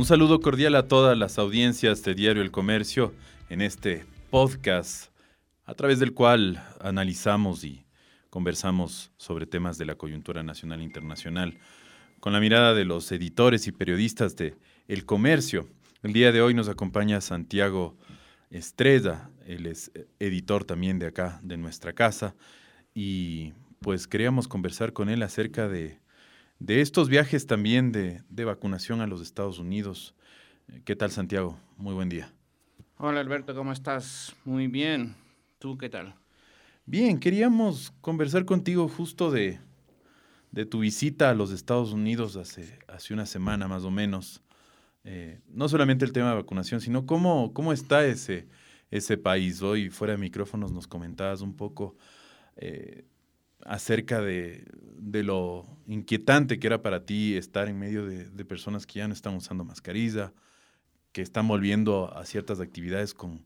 Un saludo cordial a todas las audiencias de Diario El Comercio en este podcast a través del cual analizamos y conversamos sobre temas de la coyuntura nacional e internacional con la mirada de los editores y periodistas de El Comercio. El día de hoy nos acompaña Santiago Estrella, él es editor también de acá, de nuestra casa, y pues queríamos conversar con él acerca de de estos viajes también de, vacunación a los Estados Unidos. ¿Qué tal, Santiago? Muy buen día. Hola, Alberto, ¿cómo estás? Muy bien. ¿Tú qué tal? Bien, queríamos conversar contigo justo de, tu visita a los Estados Unidos hace, hace una semana más o menos. Eh, no solamente el tema de vacunación, sino cómo, cómo está ese, ese país. Hoy, fuera de micrófonos, nos comentabas un poco eh, acerca de, lo inquietante que era para ti estar en medio de, personas que ya no están usando mascarilla, que están volviendo a ciertas actividades con,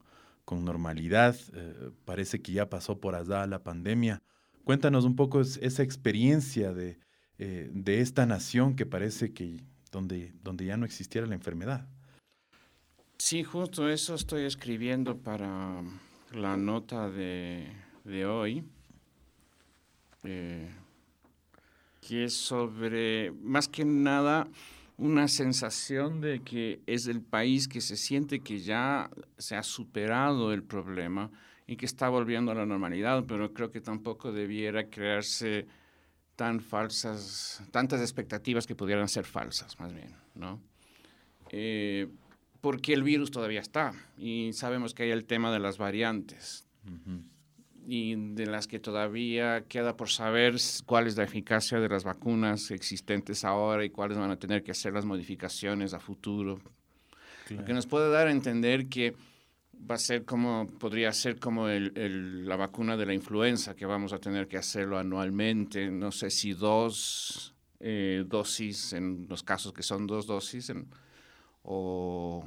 normalidad. Eh, parece que ya pasó por allá la pandemia. Cuéntanos un poco esa experiencia de, eh, de, esta nación que parece que donde, donde ya no existiera la enfermedad. Sí, justo eso estoy escribiendo para la nota de, de hoy eh, que es sobre, más que nada, una sensación de que es el país que se siente que ya se ha superado el problema y que está volviendo a la normalidad, pero creo que tampoco debiera crearse tan falsas, tantas expectativas que pudieran ser falsas, más bien, ¿no? Eh, porque el virus todavía está y sabemos que hay el tema de las variantes y de las que todavía queda por saber cuál es la eficacia de las vacunas existentes ahora y cuáles van a tener que hacer las modificaciones a futuro. Lo que nos puede dar a entender que va a ser como, podría ser como el, la vacuna de la influenza, que vamos a tener que hacerlo anualmente, no sé si dos eh, dosis, en los casos que son dos dosis, o,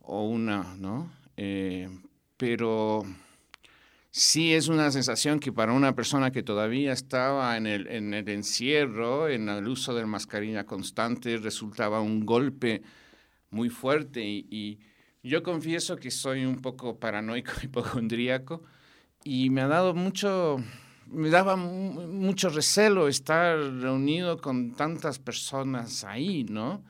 o, una, ¿no? Eh, pero sí es una sensación que para una persona que todavía estaba en el, en el encierro, en el uso de mascarilla constante, resultaba un golpe muy fuerte y, yo confieso que soy un poco paranoico, hipocondríaco y me ha dado mucho, me daba mucho recelo estar reunido con tantas personas ahí, ¿no?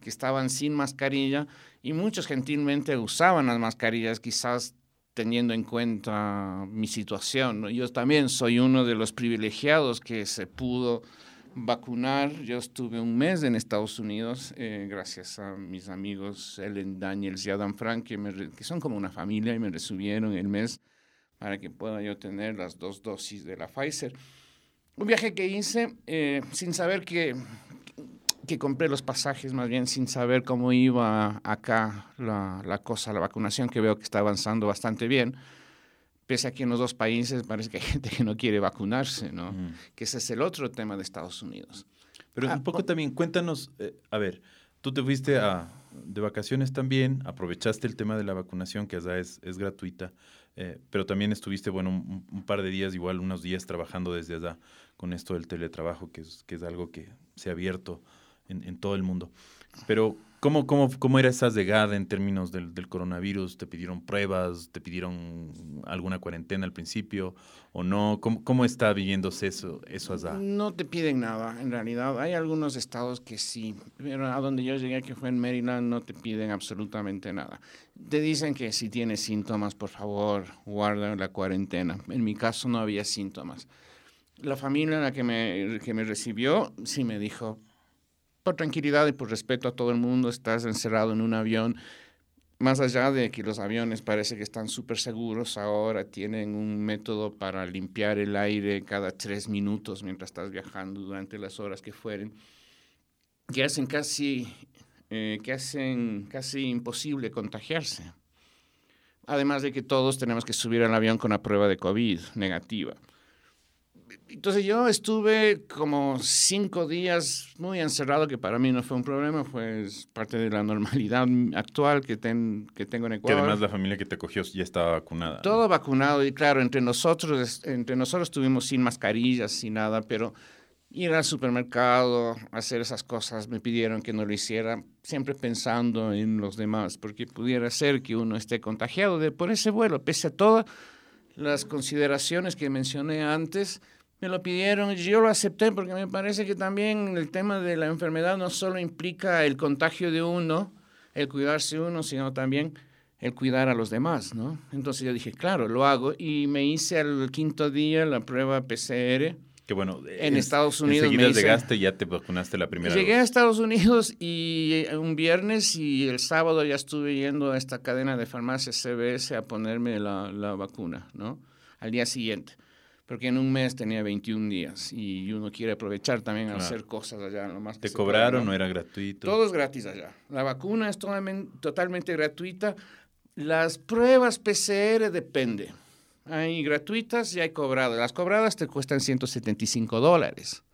Que estaban sin mascarilla y muchos gentilmente usaban las mascarillas, quizás teniendo en cuenta mi situación. Yo también soy uno de los privilegiados que se pudo vacunar. Yo estuve un mes en Estados Unidos eh, gracias a mis amigos Ellen Daniels y Adam Frank, que, que, son como una familia y me recibieron el mes para que pueda yo tener las dos dosis de la Pfizer. Un viaje que hice eh, sin saber que que compré los pasajes más bien sin saber cómo iba acá la, la, cosa, la vacunación, que veo que está avanzando bastante bien. Pese a que en los dos países parece que hay gente que no quiere vacunarse, ¿no? Que ese es el otro tema de Estados Unidos. Pero un ah, poco también, cuéntanos, eh, a ver, tú te fuiste a, de vacaciones también, aprovechaste el tema de la vacunación, que allá es, es gratuita, eh, pero también estuviste, bueno, un, un, par de días, igual unos días trabajando desde allá con esto del teletrabajo, que es, que es algo que se ha abierto en, todo el mundo. Pero, ¿cómo, cómo, cómo era esa llegada en términos del, del, coronavirus? ¿Te pidieron pruebas? ¿Te pidieron alguna cuarentena al principio o no? ¿Cómo, cómo está viviéndose eso, eso allá? No te piden nada, en realidad. Hay algunos estados que sí, pero a donde yo llegué, que fue en Maryland, no te piden absolutamente nada. Te dicen que si tienes síntomas, por favor, guarda la cuarentena. En mi caso no había síntomas. La familia en la que me, que me recibió sí me dijo, por tranquilidad y por respeto a todo el mundo, estás encerrado en un avión. Más allá de que los aviones parece que están súper seguros ahora, tienen un método para limpiar el aire cada tres minutos mientras estás viajando durante las horas que fueren, que hacen casi, eh, que hacen casi imposible contagiarse. Además de que todos tenemos que subir al avión con la prueba de COVID negativa entonces yo estuve como cinco días muy encerrado, que para mí no fue un problema, fue parte de la normalidad actual que, ten, que tengo en Ecuador. Que además la familia que te cogió ya estaba vacunada. Todo vacunado y claro, entre nosotros, entre nosotros estuvimos sin mascarillas, sin nada, pero ir al supermercado, hacer esas cosas, me pidieron que no lo hiciera, siempre pensando en los demás, porque pudiera ser que uno esté contagiado de, por ese vuelo, pese a todas las consideraciones que mencioné antes, me lo pidieron y yo lo acepté porque me parece que también el tema de la enfermedad no solo implica el contagio de uno, el cuidarse uno, sino también el cuidar a los demás, ¿no? Entonces yo dije, claro, lo hago y me hice al quinto día la prueba PCR que bueno, en Estados Unidos. Enseguida llegaste y ya te vacunaste la primera Llegué a Estados Unidos y eh, un viernes y el sábado ya estuve yendo a esta cadena de farmacias CBS a ponerme la, la vacuna, ¿no? Al día siguiente. Porque en un mes tenía 21 días y uno quiere aprovechar también a hacer cosas allá. Lo más ¿Te cobraron? ¿no? era gratuito? Todo es gratis allá. La vacuna es totalmente gratuita. Las pruebas PCR depende. Hay gratuitas y hay cobradas. Las cobradas te cuestan 175 dólares.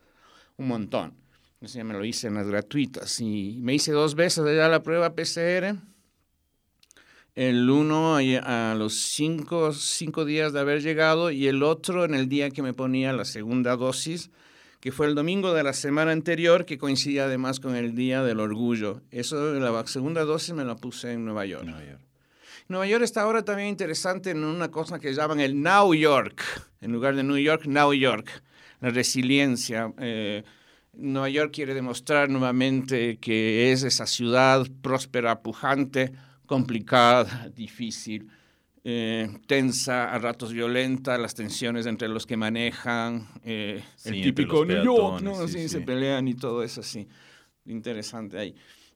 Un montón. Entonces ya me lo hice en las gratuitas. Y me hice dos veces ya la prueba PCR. El uno a los cinco, cinco días de haber llegado y el otro en el día que me ponía la segunda dosis, que fue el domingo de la semana anterior, que coincidía además con el Día del Orgullo. Eso, la segunda dosis me la puse en Nueva York. Nueva York. Nueva York está ahora también interesante en una cosa que llaman el Now York, en lugar de New York, Now York, la resiliencia. Eh, Nueva York quiere demostrar nuevamente que es esa ciudad próspera, pujante, complicada, difícil, eh, tensa, a ratos violenta, las tensiones entre los que manejan, eh, el típico New York, ¿no? Sí, se pelean y todo eso así. Interesante ahí.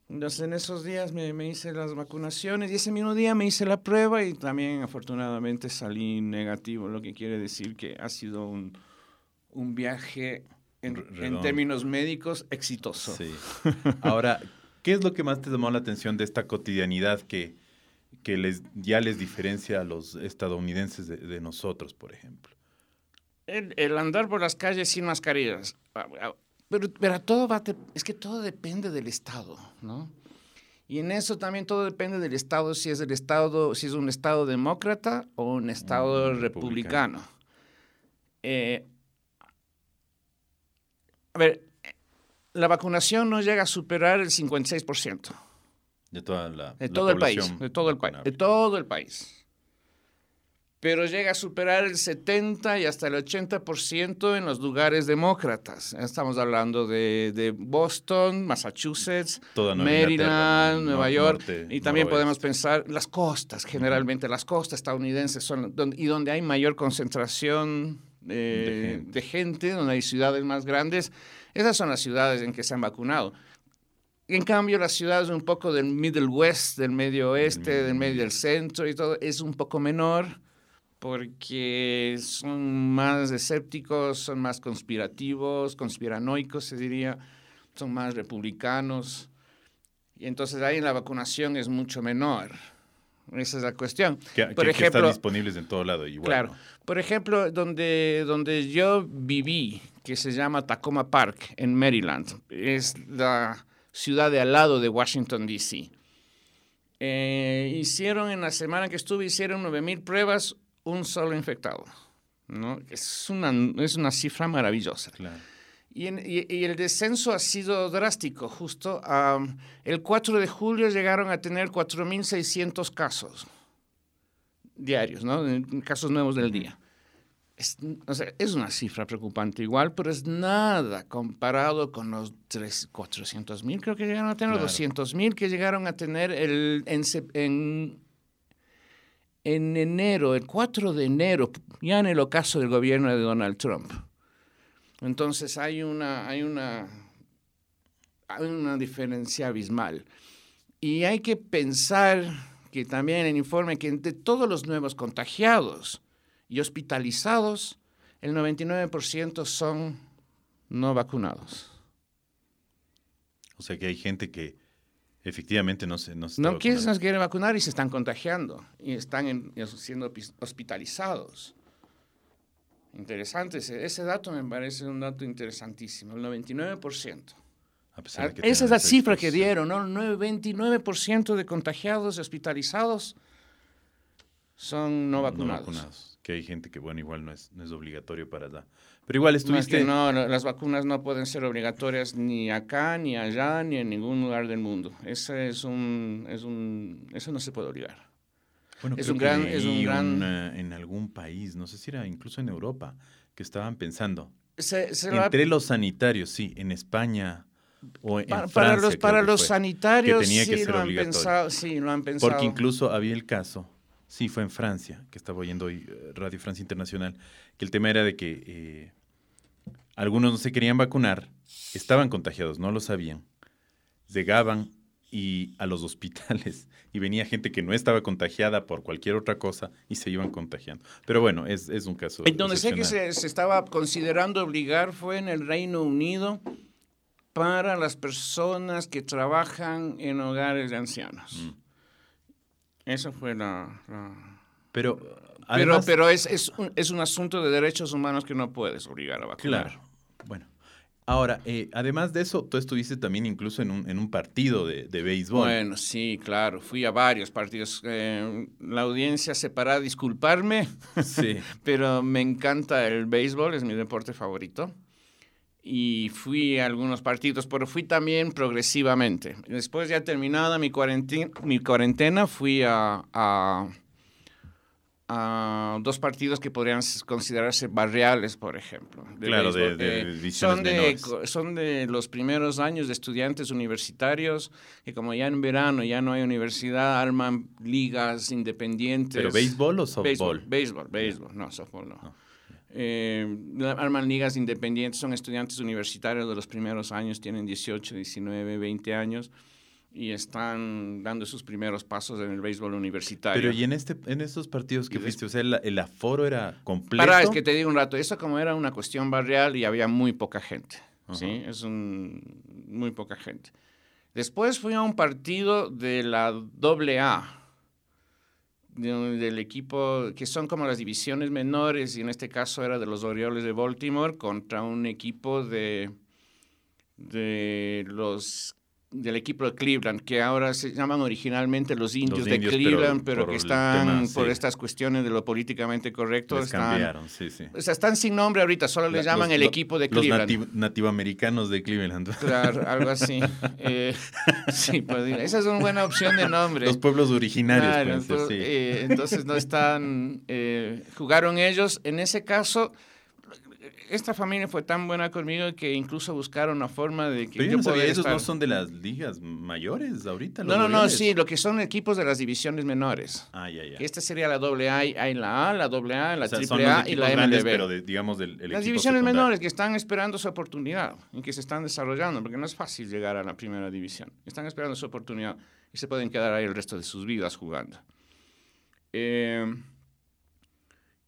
Entonces en esos días me, me, hice las vacunaciones y ese mismo día me hice la prueba y también afortunadamente salí negativo, lo que quiere decir que ha sido un, un viaje en, en, términos médicos exitoso. Sí. Ahora, ¿qué es lo que más te llamó la atención de esta cotidianidad que, que les, ya les diferencia a los estadounidenses de, de nosotros, por ejemplo? El, el, andar por las calles sin mascarillas. Pero, pero todo va, es que todo depende del Estado, ¿no? Y en eso también todo depende del Estado, si es el Estado, si es un Estado demócrata o un Estado republicano. Eh, a ver, la vacunación no llega a superar el 56%. De toda la, de todo el país, de todo el país, de todo el país pero llega a superar el 70 y hasta el 80% en los lugares demócratas. Estamos hablando de, Boston, Massachusetts, Maryland, Nueva York, y también podemos pensar las costas, generalmente las costas estadounidenses son donde, y donde hay mayor concentración de, gente. de gente, donde hay ciudades más grandes, esas son las ciudades en que se han vacunado. En cambio, las ciudades un poco del Middle West, del medio oeste, del medio del centro y todo, es un poco menor porque son más escépticos, son más conspirativos, conspiranoicos se diría, son más republicanos. Y entonces ahí la vacunación es mucho menor. Esa es la cuestión. Que, por ejemplo, están disponibles en todo lado. Igual, claro. Por ejemplo, donde, donde yo viví, que se llama Tacoma Park, en Maryland, es la ciudad de al lado de Washington, D.C. Eh, hicieron en la semana que estuve, hicieron 9.000 pruebas, un solo infectado. ¿no? Es, una, es una cifra maravillosa. Y, y, el descenso ha sido drástico. Justo el 4 de julio llegaron a tener 4.600 casos diarios, ¿no? casos nuevos del día. Es, o sea, es una cifra preocupante igual, pero es nada comparado con los 400 mil, creo que llegaron a tener, claro. 200 mil que llegaron a tener el, en, en en enero, el 4 de enero, ya en el ocaso del gobierno de Donald Trump. Entonces hay una, hay una, hay una diferencia abismal. Y hay que pensar que también el informe que entre todos los nuevos contagiados y hospitalizados, el 99% son no vacunados. O sea que hay gente que Efectivamente, no se, no No quieren, nos quieren vacunar y se están contagiando y están siendo hospitalizados. Interesante, ese, dato me parece un dato interesantísimo, el 99%. A pesar de que Esa es la cifra que dieron, ¿no? El 29% de contagiados hospitalizados son no vacunados. No vacunados. Que hay gente que, bueno, igual no es, no es obligatorio para allá. Pero igual estuviste... no, no, las vacunas no pueden ser obligatorias ni acá, ni allá, ni en ningún lugar del mundo. Ese es un, es un, eso no se puede obligar. Bueno, Es un que gran- es un gran- una- en algún país, no sé si era incluso en Europa, que estaban pensando. Se, se Entre los sanitarios, sí, en España o en para, Francia. para los, creo para que los fue. sanitarios tenía que sí ser lo han obligatorio. pensado, sí lo han pensado. Porque incluso había el caso, sí, fue en Francia, que estaba oyendo hoy eh, Radio Francia Internacional, que el tema era de que eh, algunos no se querían vacunar, estaban contagiados, no lo sabían, llegaban y a los hospitales y venía gente que no estaba contagiada por cualquier otra cosa y se iban contagiando. Pero bueno, es, es un caso. En donde sé que se, se estaba considerando obligar fue en el Reino Unido para las personas que trabajan en hogares de ancianos. Mm. Eso fue la... la- Pero, Pero, además, pero es, es, un, es un asunto de derechos humanos que no puedes obligar a vacunar. Claro. Bueno. Ahora, eh, además de eso, tú estuviste también incluso en un, en un partido de, de béisbol. Bueno, sí, claro, fui a varios partidos. Eh, la audiencia se para disculparme, Sí. pero me encanta el béisbol, es mi deporte favorito. Y fui a algunos partidos, pero fui también progresivamente. Después ya terminada mi cuarentena, mi cuarentena fui a, a- a dos partidos que podrían considerarse barriales, por ejemplo. Claro, de- béisbol. de Eh, son, de, son de los primeros años de estudiantes universitarios que como ya en verano ya no hay universidad, arman ligas independientes. ¿Pero béisbol o softball? Béisbol, béisbol, béisbol, no, softball no. Eh, arman ligas independientes, son estudiantes universitarios de los primeros años, tienen 18, 19, 20 años y están dando sus primeros pasos en el béisbol universitario. Pero y en este, en estos partidos que fuiste, o sea, el, el aforo era completo. Para, es que te digo un rato, eso como era una cuestión barrial y había muy poca gente, ¿sí? Es un, muy poca gente. Después fui a un partido de la AA, de- del equipo, que son como las divisiones menores, y en este caso era de los Orioles de Baltimore, contra un equipo de, de los del equipo de Cleveland, que ahora se llaman originalmente los indios, indios, de Cleveland, pero, que están tema, por estas cuestiones de lo políticamente correcto, Les están, cambiaron, sí, sí. o sea, están sin nombre ahorita, solo le La- llaman los- el equipo de Los Cleveland. nati- nativoamericanos de Cleveland. Claro, algo así. Eh, sí, pues esa es una buena opción de nombre. Los pueblos originarios, Claro, entonces, sí. eh, entonces no están, eh, jugaron ellos. En ese caso, esta familia fue tan buena conmigo que incluso buscaron una forma de que Pero yo no sabía, esos estar- no son de las ligas mayores ahorita. los No, no, no, sí, lo que son equipos de las divisiones menores. Ah, ya, ya. Esta sería la AA, hay la A, la AA, la O sea, son triple los A y la grandes, MLB. pero de- digamos del el Las divisiones secundario. menores que están esperando su oportunidad y que se están desarrollando, porque no es fácil llegar a la primera división. Están esperando su oportunidad y se pueden quedar ahí el resto de sus vidas jugando. Eh,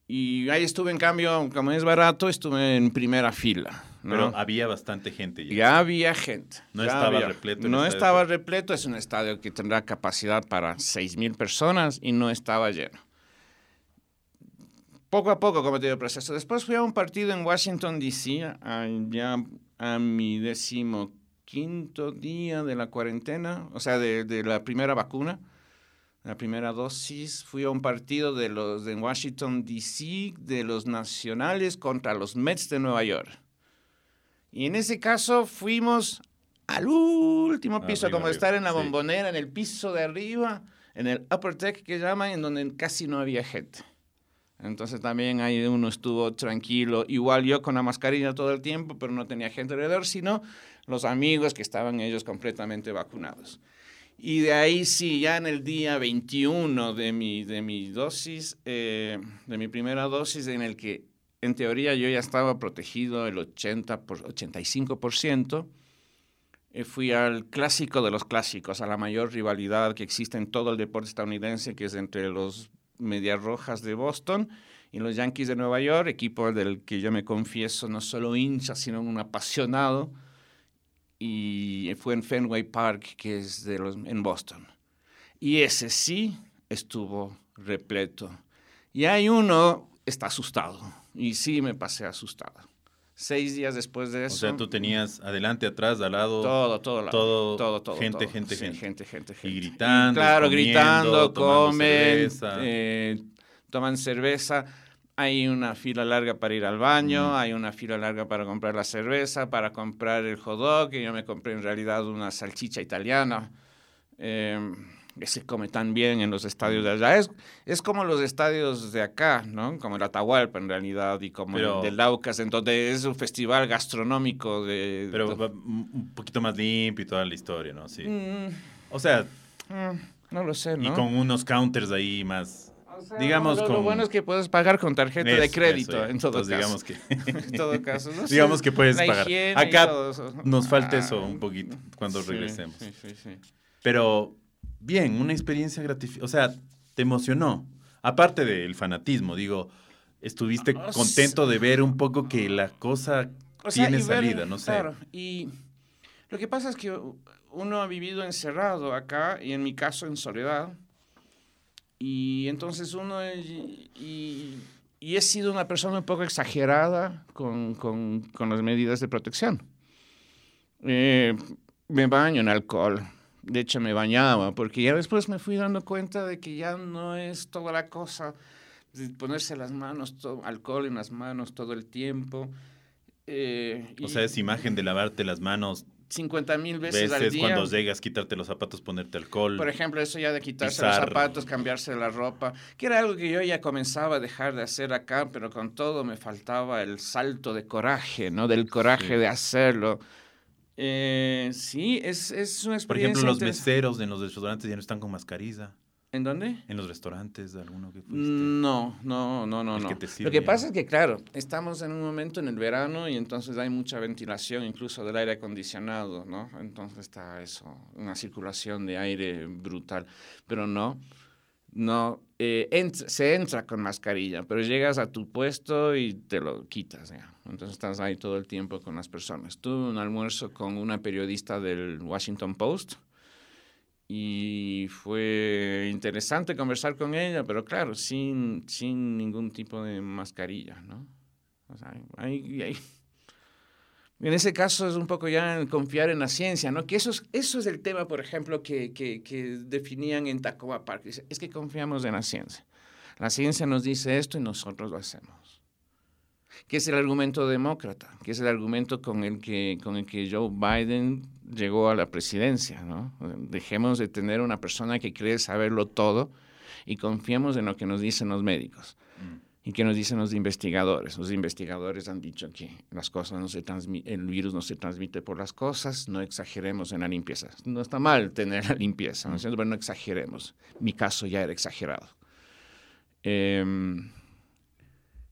y ahí estuve, en cambio, como es barato, estuve en primera fila. ¿no? Pero había bastante gente ya. Ya había gente. No ya estaba había. repleto No estaba pero- repleto, es un estadio que tendrá capacidad para 6.000 personas y no estaba lleno. Poco a poco, como te digo, el proceso. Después fui a un partido en Washington, D.C., ya a mi decimoquinto día de la cuarentena, o sea, de, de la primera vacuna, la primera dosis. Fui a un partido de los de Washington, D.C., de los nacionales contra los Mets de Nueva York. Y en ese caso fuimos al último piso, Arriba, como arriba, estar en la sí. bombonera, en el piso de arriba, en el upper deck que llaman, en donde casi no había gente. Entonces también ahí uno estuvo tranquilo, igual yo con la mascarilla todo el tiempo, pero no tenía gente alrededor, sino los amigos que estaban ellos completamente vacunados. Y de ahí sí, ya en el día 21 de mi, de mi dosis, eh, de mi primera dosis, en el que en teoría yo ya estaba protegido el 80 por, 85%, eh, fui al clásico de los clásicos, a la mayor rivalidad que existe en todo el deporte estadounidense, que es entre los Medias Rojas de Boston y los Yankees de Nueva York, equipo del que yo me confieso no solo hincha, sino un apasionado, y fue en Fenway Park, que es de los, en Boston. Y ese sí estuvo repleto. Y hay uno, está asustado, y sí me pasé asustado. Seis días después de O eso... sea, tú tenías adelante, atrás, al lado. Todo, todo, la- todo, todo, todo, gente, todo. gente, Sí, gente. gente, gente, Y gente. gritando, claro, comiendo, gritando, comen, cerveza. eh, toman cerveza. Hay una fila larga para ir al baño, hay una fila larga para comprar la cerveza, para comprar el hot dog, que yo me compré en realidad una salchicha italiana. Eh, que se come tan bien en los estadios de allá. Es, es como los estadios de acá, ¿no? Como el Atahualpa en realidad y como el de Laucas. Entonces es un festival gastronómico de... Pero un poquito más limpio y toda la historia, ¿no? Sí. Mm. o sea... Mm, no lo sé, ¿no? Y con unos counters ahí más... digamos lo, bueno es que puedes pagar con tarjeta de crédito en todo caso. digamos que en todo caso no digamos que puedes pagar acá nos falta ah, eso un poquito cuando regresemos sí, sí, sí. pero bien, una experiencia gratificante. O sea, te emocionó. Aparte del fanatismo, digo, estuviste ah, contento de ver un poco que la cosa tiene salida, no sé. Claro, y lo que pasa es que uno ha vivido encerrado acá y en mi caso en soledad. Y entonces uno, y, y he sido una persona un poco exagerada con, con, con las medidas de protección. Eh, me baño en alcohol, de hecho, me bañaba, porque ya después me fui dando cuenta de que ya no es toda la cosa de ponerse las manos, todo, alcohol en las manos todo el tiempo. Eh, o sea, es imagen de lavarte las manos 50 mil veces, al día. cuando llegas, quitarte los zapatos, ponerte alcohol. Por ejemplo, eso ya de quitarse los zapatos, cambiarse la ropa, que era algo que yo ya comenzaba a dejar de hacer acá, pero con todo me faltaba el salto de coraje, ¿no? Del coraje de hacerlo. Eh, sí, es, es, una experiencia. Por ejemplo, los meseros en los restaurantes ya no están con mascarilla. ¿En dónde? En los restaurantes de alguno que fuiste. No, no, no, no, no. Lo que pasa es que, claro, estamos en un momento en el verano y entonces hay mucha ventilación, incluso del aire acondicionado, ¿no? Entonces está eso, una circulación de aire brutal. Pero no, no, eh, se entra con mascarilla, pero llegas a tu puesto y te lo quitas. Entonces estás ahí todo el tiempo con las personas. Tuve un almuerzo con una periodista del Washington Post y fue interesante conversar con ella, pero claro, sin, sin ningún tipo de mascarilla. ¿no? O sea, en ese caso es un poco ya confiar en la ciencia, ¿no? Que eso es, eso es el tema, por ejemplo, que, que, que definían en Tacoma Park. Es que confiamos en la ciencia. La ciencia nos dice esto y nosotros lo hacemos. ¿Qué es el argumento demócrata? ¿Qué es el argumento con el que, con el que Joe Biden llegó a la presidencia? ¿no? Dejemos de tener una persona que cree saberlo todo y confiemos en lo que nos dicen los médicos. Mm. ¿Y qué nos dicen los investigadores? Los investigadores han dicho que las cosas no se el virus no se transmite por las cosas, no exageremos en la limpieza. No está mal tener la limpieza, ¿no? pero no exageremos. Mi caso ya era exagerado. Em,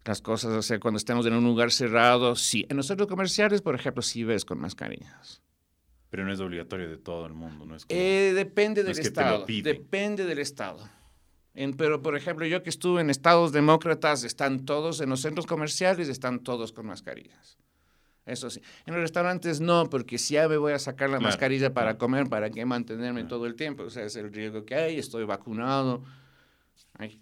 las cosas, o sea, cuando estemos en un lugar cerrado, sí. En los centros comerciales, por ejemplo, sí ves con mascarillas. Pero no es obligatorio de todo el mundo, ¿no? Es eh, depende del Estado. Depende del Estado pero, por ejemplo, yo que estuve en estados demócratas, están todos en los centros comerciales, están todos con mascarillas. Eso sí. En los restaurantes no, porque si ya me voy a sacar la mascarilla para comer, ¿para qué mantenerme todo el tiempo? O sea, es el riesgo que hay, estoy vacunado,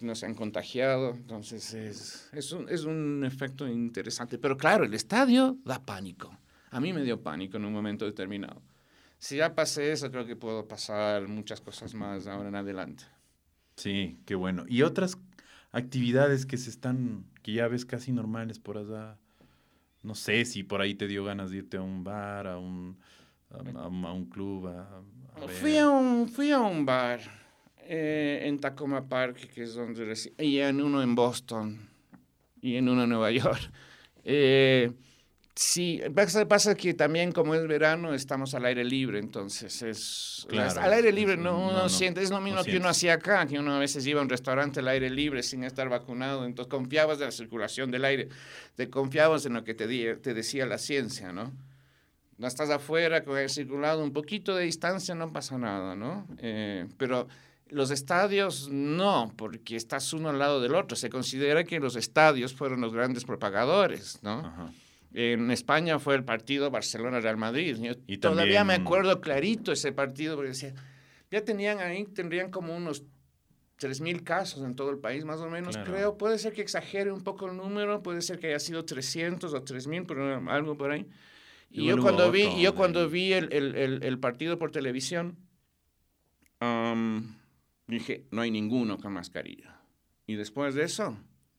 no se han contagiado, entonces es, es, un, es un efecto interesante. Pero claro, el estadio da pánico. A mí me dio pánico en un momento determinado. Si ya pasé eso, creo que puedo pasar muchas cosas más ahora en adelante. Sí, qué bueno. ¿Y otras actividades que se están, que ya ves casi normales por allá? No sé si por ahí te dio ganas de irte a un bar, a un, a, un club. A, fui, a un, fui a un bar eh, en Tacoma Park, que es donde y en uno en Boston y en uno en Nueva York. Eh, Sí, pasa, pasa que también como es verano estamos al aire libre, entonces es al aire libre no, uno siente, es lo mismo que uno hacía acá, que uno a veces iba a un restaurante al aire libre sin estar vacunado, entonces confiabas en la circulación del aire, te confiabas en lo que te, te decía la ciencia, ¿no? No estás afuera con el circulado, un poquito de distancia no pasa nada, ¿no? Eh, pero los estadios no, porque estás uno al lado del otro. Se considera que los estadios fueron los grandes propagadores, ¿no? Ajá. En España fue el partido Barcelona-Real Madrid. y todavía me acuerdo clarito ese partido, porque decía, ya tenían ahí, tendrían como unos 3.000 casos en todo el país, más o menos, creo. Puede ser que exagere un poco el número, puede ser que haya sido 300 o 3.000, pero algo por ahí. Y, yo, cuando vi, yo cuando vi el, el, el, partido por televisión, dije, no hay ninguno con mascarilla. Y después de eso,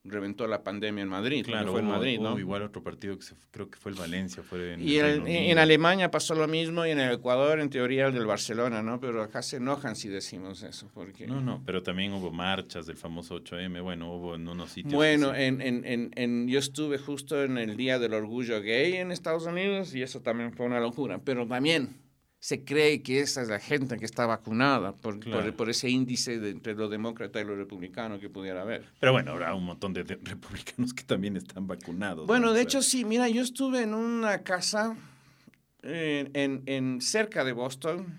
reventó la pandemia en Madrid. Claro, fue en Madrid, ¿no? igual otro partido que creo que fue el Valencia. Fue en y en Alemania pasó lo mismo y en el Ecuador, en teoría, el del Barcelona, ¿no? Pero acá se enojan si decimos eso. Porque... No, no, pero también hubo marchas del famoso 8M, bueno, hubo en unos sitios. Bueno, en, en, en, yo estuve justo en el Día del Orgullo Gay en Estados Unidos y eso también fue una locura, pero también se cree que esa es la gente que está vacunada por, por, ese índice de, entre los demócratas y los republicanos que pudiera haber. Pero bueno, habrá un montón de, republicanos que también están vacunados. Bueno, de hecho sí, mira, yo estuve en una casa en, en, cerca de Boston.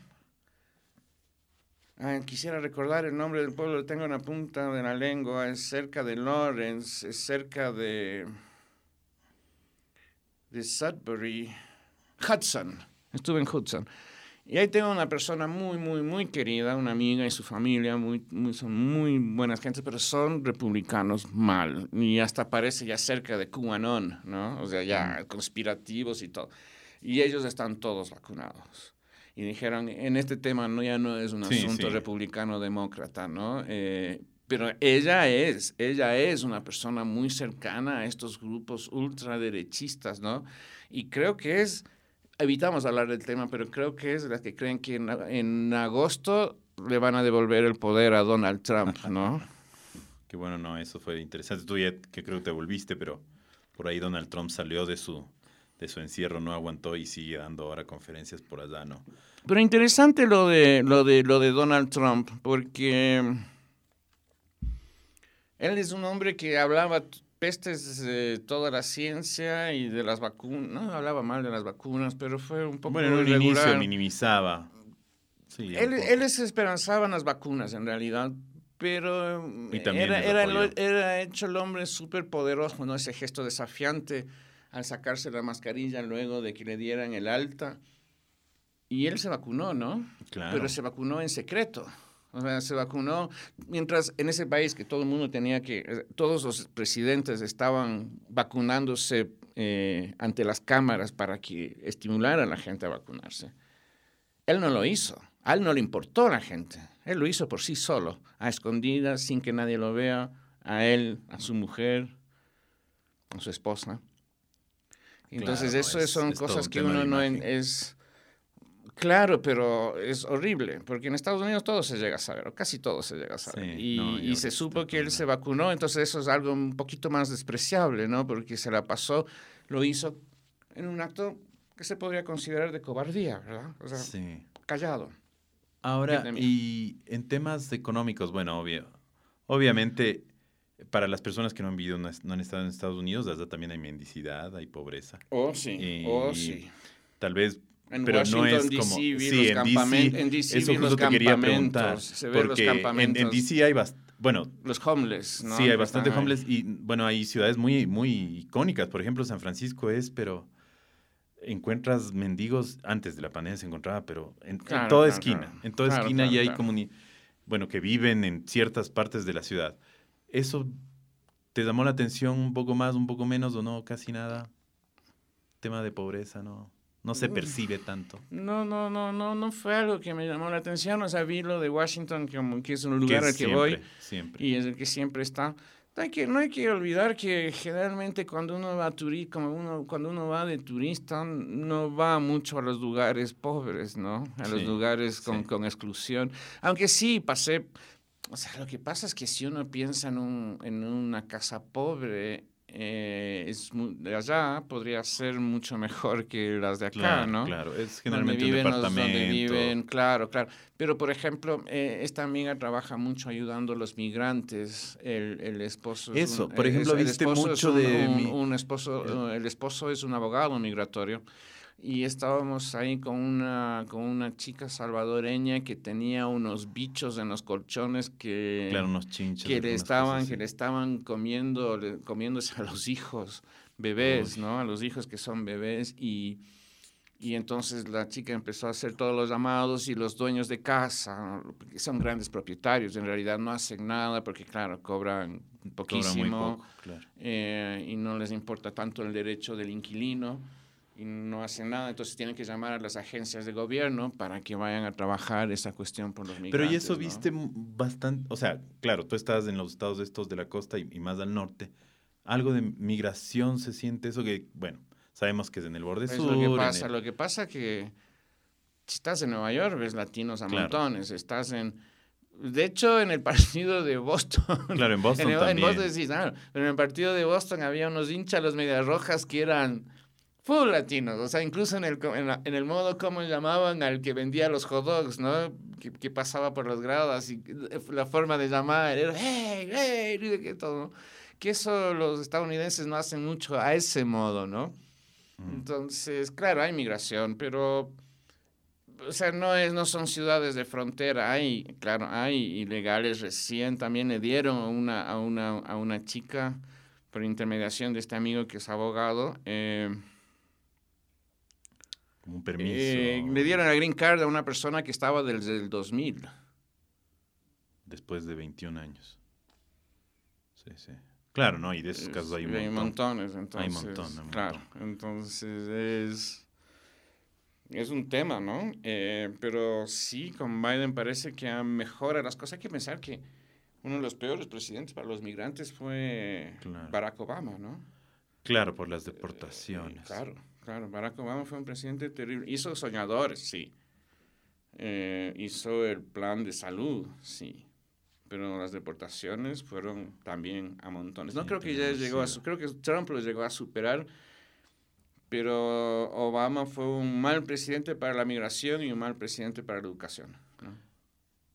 Ah, quisiera recordar el nombre del pueblo, lo tengo en la punta de la lengua, es cerca de Lawrence, es cerca de, de Sudbury, Hudson, estuve en Hudson. Y ahí tengo una persona muy, muy, muy querida, una amiga y su familia, muy, muy, son muy buenas gentes, pero son republicanos mal. Y hasta parece ya cerca de QAnon, ¿no? O sea, ya conspirativos y todo. Y ellos están todos vacunados. Y dijeron, en este tema no, ya no es un asunto republicano-demócrata, ¿no? Eh, pero ella es, ella es una persona muy cercana a estos grupos ultraderechistas, ¿no? Y creo que es evitamos hablar del tema, pero creo que es la que creen que en, agosto le van a devolver el poder a Donald Trump, ¿no? Qué bueno, no, eso fue interesante. Tú ya que creo que te volviste, pero por ahí Donald Trump salió de su, de su encierro, no aguantó y sigue dando ahora conferencias por allá, ¿no? Pero interesante lo de, lo de, lo de Donald Trump, porque él es un hombre que hablaba pestes de toda la ciencia y de las vacunas. No hablaba mal de las vacunas, pero fue un poco. Bueno, en un inicio minimizaba. Sí, él, él les esperanzaba en las vacunas, en realidad. Pero era, era, era, hecho el hombre súper poderoso, ¿no? Ese gesto desafiante al sacarse la mascarilla luego de que le dieran el alta. Y él se vacunó, ¿no? Claro. Pero se vacunó en secreto. O sea, se vacunó mientras en ese país que todo el mundo tenía que, eh, todos los presidentes estaban vacunándose eh, ante las cámaras para que estimulara a la gente a vacunarse. Él no lo hizo, a él no le importó a la gente, él lo hizo por sí solo, a escondidas, sin que nadie lo vea, a él, a su mujer, a su esposa. Entonces, eso son cosas que uno no es Claro, pero es horrible, porque en Estados Unidos todo se llega a saber, o casi todo se llega a saber. y, se supo que él se vacunó, entonces eso es algo un poquito más despreciable, ¿no? Porque se la pasó, lo hizo en un acto que se podría considerar de cobardía, ¿verdad? O sea, sí. callado. Ahora, y en temas económicos, bueno, obvio, obviamente para las personas que no han vivido, no han estado en Estados Unidos, también hay mendicidad, hay pobreza. Oh, sí, oh, sí. Tal vez en pero no es como sí, en DC, eso justo te quería preguntar se porque los campamentos. En, en, DC hay bueno los homeless ¿no? sí hay bastante homeless y bueno hay ciudades muy muy icónicas por ejemplo San Francisco es pero encuentras mendigos antes de la pandemia se encontraba pero en, toda esquina en toda esquina y hay comunidades bueno que viven en ciertas partes de la ciudad. Eso te llamó la atención un poco más un poco menos o no casi nada. Tema de pobreza no no se percibe tanto. No, no, no, no, no fue algo que me llamó la atención. O sea, vi lo de Washington, como que es un lugar al que voy siempre. y es el que siempre está. No hay, que, no hay que olvidar que generalmente cuando uno va a como uno, cuando uno va de turista, no va mucho a los lugares pobres, ¿no? A los lugares con, con exclusión. Aunque sí, pasé, o sea, lo que pasa es que si uno piensa en, un, en una casa pobre, eh, es de allá podría ser mucho mejor que las de acá, ¿no? Claro, es generalmente donde viven, donde viven, claro, claro. Pero, por ejemplo, eh, esta amiga trabaja mucho ayudando a los migrantes. El, el esposo... Eso, por ejemplo, viste mucho de... Un, esposo, el esposo es un abogado migratorio y estábamos ahí con una, con una chica salvadoreña que tenía unos bichos en los colchones que, que le estaban, que le estaban comiendo, comiéndose a los hijos, bebés, ¿no? A los hijos que son bebés y, y entonces la chica empezó a hacer todos los llamados y los dueños de casa, que son grandes propietarios, en realidad no hacen nada porque, claro, cobran poquísimo eh, y no les importa tanto el derecho del inquilino y no hacen nada, entonces tienen que llamar a las agencias de gobierno para que vayan a trabajar esa cuestión por los migrantes. Pero y eso viste bastante, o sea, claro, tú estás en los estados estos de la costa y, más al norte, algo de migración se siente eso que, bueno, sabemos que es en el borde sur. Lo que pasa, lo que pasa que si estás en Nueva York ves latinos a montones, estás en... De hecho, en el partido de Boston. Claro, en Boston también. En Boston sí, claro, pero en el partido de Boston había unos hinchas, los medias rojas, que eran full latinos, o sea, incluso en el, en, el modo como llamaban al que vendía los hot dogs, ¿no? Que, pasaba por las gradas y la forma de llamar era, hey, hey, que todo, que eso los estadounidenses no hacen mucho a ese modo, ¿no? Mm. Entonces, claro, hay migración, pero, o sea, no, es, no son ciudades de frontera, hay, claro, hay ilegales, recién también le dieron una, a, una, a una chica por intermediación de este amigo que es abogado, eh, un permiso. Eh, le dieron la green card a una persona que estaba desde el 2000. Después de 21 años. Sí, sí. Claro, ¿no? Y de esos casos hay un hay montones. Entonces, hay montones. Claro, entonces es, es un tema, ¿no? Eh, pero sí, con Biden parece que mejora las cosas. Hay que pensar que uno de los peores presidentes para los migrantes fue Barack Obama, ¿no? Claro, por las deportaciones. claro. Claro, Barack Obama fue un presidente terrible. Hizo soñadores, sí. Eh, hizo el plan de salud, sí. Pero las deportaciones fueron también a montones. No creo que ya llegó a su, creo que Trump lo llegó a superar, pero Obama fue un mal presidente para la migración y un mal presidente para la educación.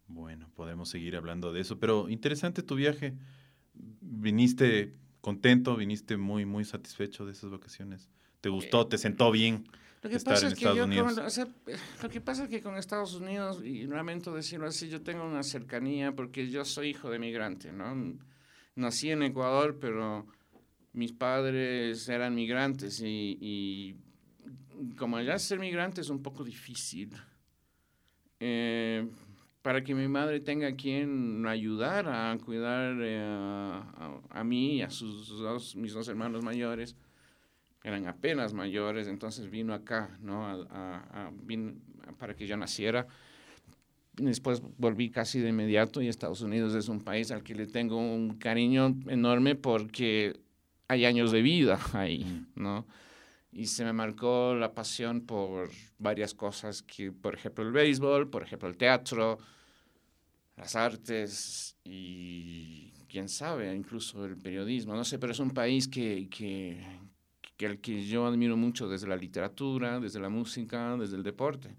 Bueno, podemos seguir hablando de eso, pero interesante tu viaje. Viniste contento, viniste muy, muy satisfecho de esas vacaciones. ¿Te gustó? ¿Te sentó bien? Lo que, pasa es que yo lo que pasa es que con Estados Unidos, y lamento decirlo así, yo tengo una cercanía porque yo soy hijo de migrante, ¿no? Nací en Ecuador, pero mis padres eran migrantes y, y como ya ser migrante es un poco difícil. Eh, para que mi madre tenga quien ayudar a cuidar eh, a, a, mí y a sus dos, mis dos hermanos mayores, eran apenas mayores, entonces vino acá, ¿no? A, para que yo naciera. Después volví casi de inmediato y Estados Unidos es un país al que le tengo un cariño enorme porque hay años de vida ahí, ¿no? Y se me marcó la pasión por varias cosas, que, por ejemplo, el béisbol, por ejemplo, el teatro, las artes y quién sabe, incluso el periodismo, no sé, pero es un país que, que, que el que yo admiro mucho desde la literatura, desde la música, desde el deporte.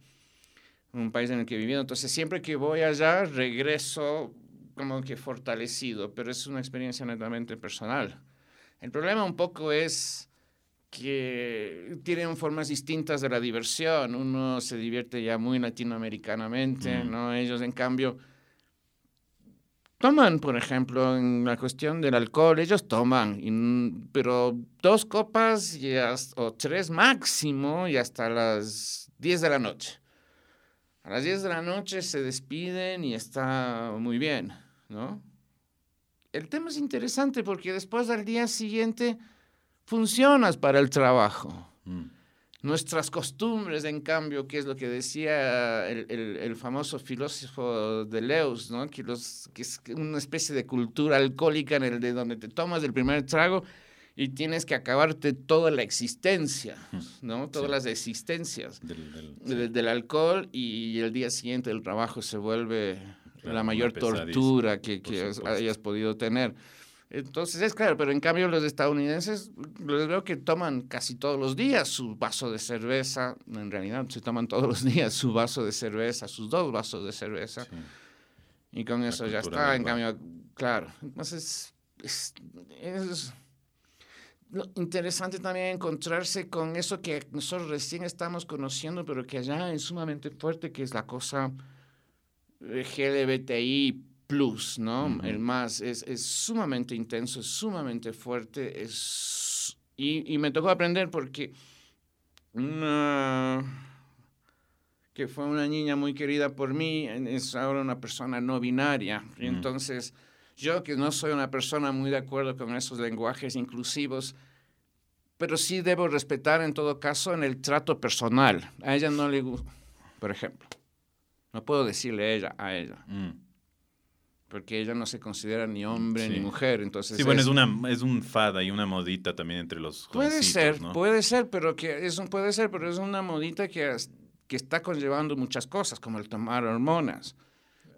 Un país en el que he vivido. Entonces, siempre que voy allá, regreso como que fortalecido, pero es una experiencia netamente personal. El problema un poco es que tienen formas distintas de la diversión. Uno se divierte ya muy latinoamericanamente, mm. ¿no? Ellos, en cambio, toman, por ejemplo, en la cuestión del alcohol, ellos toman, pero dos copas o tres máximo y hasta las 10 de la noche. A las 10 de la noche se despiden y está muy bien, ¿no? El tema es interesante porque después del día siguiente funcionas para el trabajo. Mm. Nuestras costumbres, en cambio, que es lo que decía el, el, famoso filósofo de Leus, ¿no? que, los, que es una especie de cultura alcohólica en el de donde te tomas el primer trago y tienes que acabarte toda la existencia, ¿no? Todas las existencias del, alcohol y el día siguiente el trabajo se vuelve la mayor tortura que, que hayas podido tener. Entonces es claro, pero en cambio los estadounidenses les veo que toman casi todos los días su vaso de cerveza, en realidad se toman todos los días su vaso de cerveza, sus dos vasos de cerveza, y con eso ya está, en cambio, claro, entonces es, es interesante también encontrarse con eso que nosotros recién estamos conociendo, pero que allá es sumamente fuerte, que es la cosa LGBTI plus, ¿no? El más, es, es, sumamente intenso, es sumamente fuerte, es... Y, y, me tocó aprender porque una que fue una niña muy querida por mí, es ahora una persona no binaria. Y entonces, yo que no soy una persona muy de acuerdo con esos lenguajes inclusivos, pero sí debo respetar en todo caso en el trato personal. A ella no le gusta, por ejemplo, no puedo decirle a ella, a ella. Mm. Porque ella no se considera ni hombre ni mujer, entonces... Sí, bueno, es, una, es un fada y una modita también entre los Puede ser, ¿no? puede ser, pero que es un, puede ser, pero es una modita que, que está conllevando muchas cosas, como el tomar hormonas,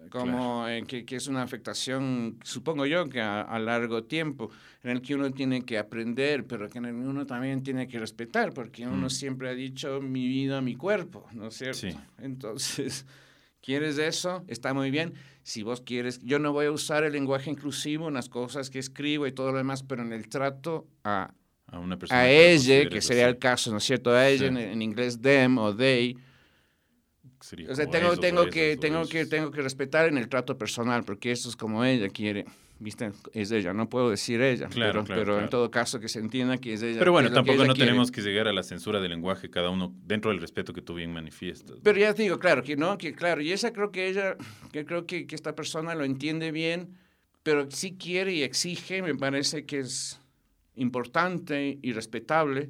como eh, que, que es una afectación, supongo yo, que a, a largo tiempo, en el que uno tiene que aprender, pero que en el que uno también tiene que respetar, porque uno Mm. siempre ha dicho mi vida, mi cuerpo, ¿no es cierto? Sí. Entonces, ¿quieres eso? Está muy bien. Si vos quieres, yo no voy a usar el lenguaje inclusivo en las cosas que escribo y todo lo demás, pero en el trato a A una persona a ella, que sería el caso, ¿no es cierto? A ella Sí. en, en inglés them o they. sería O sea, tengo, tengo, que, tengo, que, tengo que respetar en el trato personal, porque eso es como ella quiere. ¿Viste? Es ella, no puedo decir ella, Claro, pero, claro, pero en todo caso que se entienda que es ella. Pero bueno, tampoco no quiere. tenemos que llegar a la censura del lenguaje, cada uno dentro del respeto que tú bien manifiestas. Pero ya te digo, claro, que no, que claro, y esa creo que ella, que creo que, que esta persona lo entiende bien, pero sí quiere y exige, me parece que es importante y respetable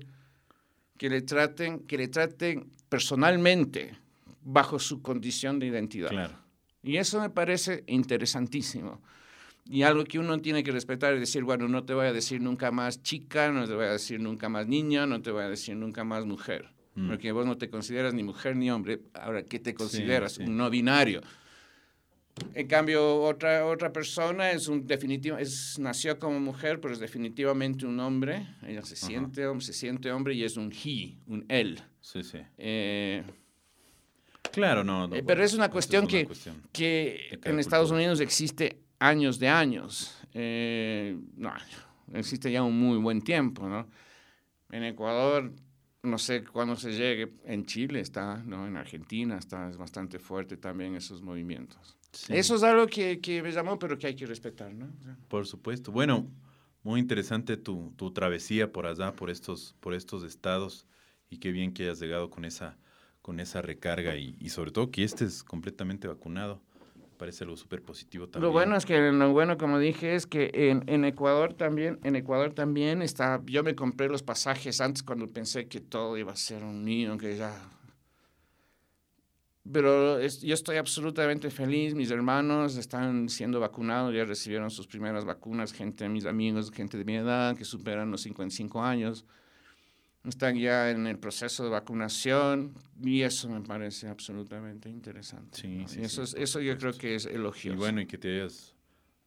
que le traten, que le traten personalmente bajo su condición de identidad. Claro. Y eso me parece interesantísimo. Y algo que uno tiene que respetar es decir, bueno, no te voy a decir nunca más chica, no te voy a decir nunca más niña, no te voy a decir nunca más mujer. Mm. Porque vos no te consideras ni mujer ni hombre. Ahora, ¿qué te consideras? sí. Un no binario. En cambio, otra, otra persona es un definitivo, es, nació como mujer, pero es definitivamente un hombre. Ella se Ajá. siente, hom- se siente hombre y es un he, un él. Sí, sí. Eh, Claro, no. no, Eh, pero es una cuestión una que- cuestión. que en Estados cultura. Unidos existe años de años. Eh, no, existe ya un muy buen tiempo, ¿no? En Ecuador, no sé cuándo se llegue. En Chile está, ¿no? En Argentina está, es bastante fuerte también esos movimientos. Sí, Eso es algo que, que me llamó, pero que hay que respetar, ¿no? O sea, Por supuesto. Bueno, muy interesante tu, tu travesía por allá, por estos, por estos estados, y qué bien que hayas llegado con esa, con esa recarga y, y sobre todo que estés completamente vacunado. Parece algo súper positivo también. Lo bueno es que lo bueno, como dije, es que en, en Ecuador también, en Ecuador también está. Yo me compré los pasajes antes cuando pensé que todo iba a ser un niño, que ya. Pero es- yo estoy absolutamente feliz. Mis hermanos están siendo vacunados, ya recibieron sus primeras vacunas. Gente, mis amigos, gente de mi edad que superan los 55 años, están ya en el proceso de vacunación y eso me parece absolutamente interesante. Sí, ¿no? sí, y eso, sí, es, eso yo creo que es Y elogioso. bueno, y que te hayas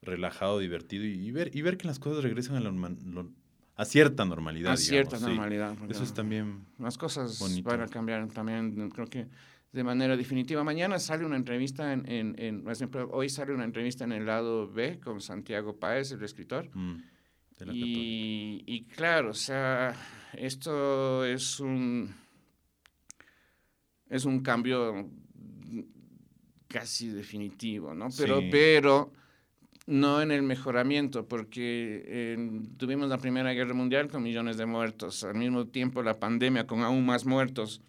relajado, divertido y, y ver, y ver que las cosas regresan a, la lo- a cierta normalidad. a cierta digamos, sí. normalidad. Eso es también Las cosas bonito. van a cambiar también, creo que de manera definitiva. Mañana sale una entrevista en, en, en- por ejemplo, hoy sale una entrevista en el lado B con Santiago Páez, el escritor. mm, de la Católica. Y, y claro, o sea, esto es un es un cambio casi definitivo, ¿no? Pero, Sí. pero no en el mejoramiento, porque tuvimos la Primera Guerra Mundial con millones de muertos, al mismo tiempo la pandemia con aún más muertos.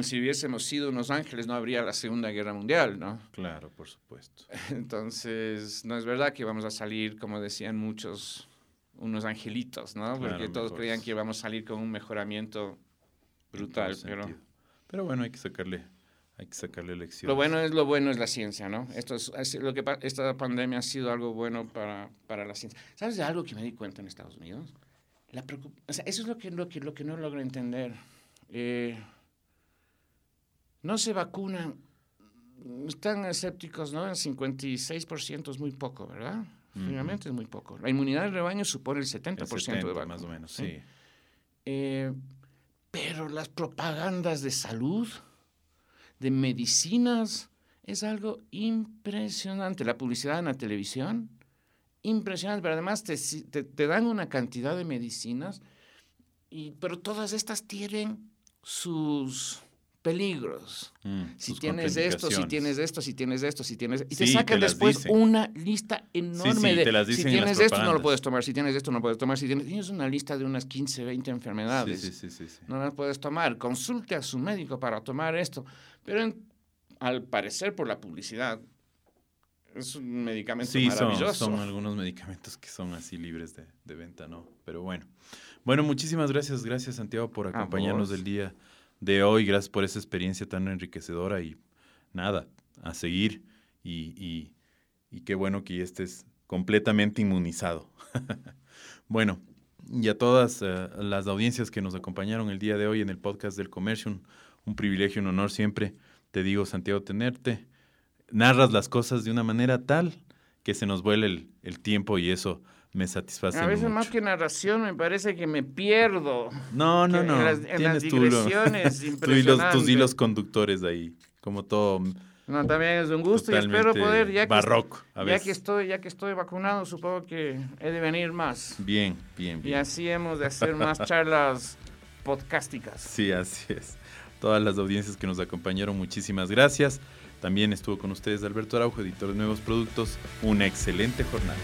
Si hubiésemos sido unos ángeles, no habría la Segunda Guerra Mundial, ¿no? Claro, por supuesto. Entonces, no es verdad que vamos a salir, como decían muchos, unos angelitos, ¿no? Porque Claro, todos mejores. creían que íbamos a salir con un mejoramiento en brutal, pero. Pero bueno, hay que sacarle, hay que sacarle lecciones. lo bueno es lo bueno es la ciencia, ¿no? Esto es, es lo que esta pandemia ha sido algo bueno para, para la ciencia. ¿Sabes de algo que me di cuenta en Estados Unidos? La o sea, eso es lo que, lo que, lo que no logro entender. Eh, no se vacunan, están escépticos, ¿no? El 56% es muy poco, ¿verdad? Finalmente es muy poco. La inmunidad del rebaño supone el 70%, El de 70, vacunas. más o menos, ¿sí? sí. Eh, pero las propagandas de salud, de medicinas, es algo impresionante. La publicidad en la televisión, impresionante, pero además te, te- te dan una cantidad de medicinas, y, pero todas estas tienen sus peligros. Mm, Si tienes esto, si tienes esto, si tienes esto, si tienes... Y te sacan te después dicen. una lista enorme sí, de... si tienes esto, no lo puedes tomar. Si tienes esto, no lo puedes tomar. Si tienes... Tienes una lista de unas 15, 20 Sí, enfermedades. sí, sí, sí, sí. No las puedes tomar. Consulte a su médico para tomar esto. Pero en- al parecer, por la publicidad, es un medicamento Sí, son, maravilloso. son algunos medicamentos que son así libres de, de venta, ¿no? Pero bueno. Bueno, muchísimas gracias, gracias Santiago por acompañarnos vos. el día de hoy. Gracias por esa experiencia tan enriquecedora y nada, a seguir y, qué bueno que estés completamente inmunizado. bueno, y a todas eh, las audiencias que nos acompañaron el día de hoy en el podcast del comercio, un, un privilegio, un honor siempre, te digo Santiago, tenerte. Narras las cosas de una manera tal que se nos vuela el, el tiempo y eso me satisface A veces mucho. más que narración me parece que me pierdo. No, no, no. en las- en las tú digresiones tú y los- tus hilos conductores ahí, como todo No, también es un gusto y espero poder, ya que, barroco. A ya que estoy, ya que estoy vacunado, supongo que he de venir más. Bien, bien, Y bien. así hemos de hacer más charlas podcásticas. Sí, así es. Todas las audiencias que nos acompañaron, muchísimas gracias. También estuvo con ustedes Alberto Araujo, editor de Nuevos Productos. Una excelente jornada.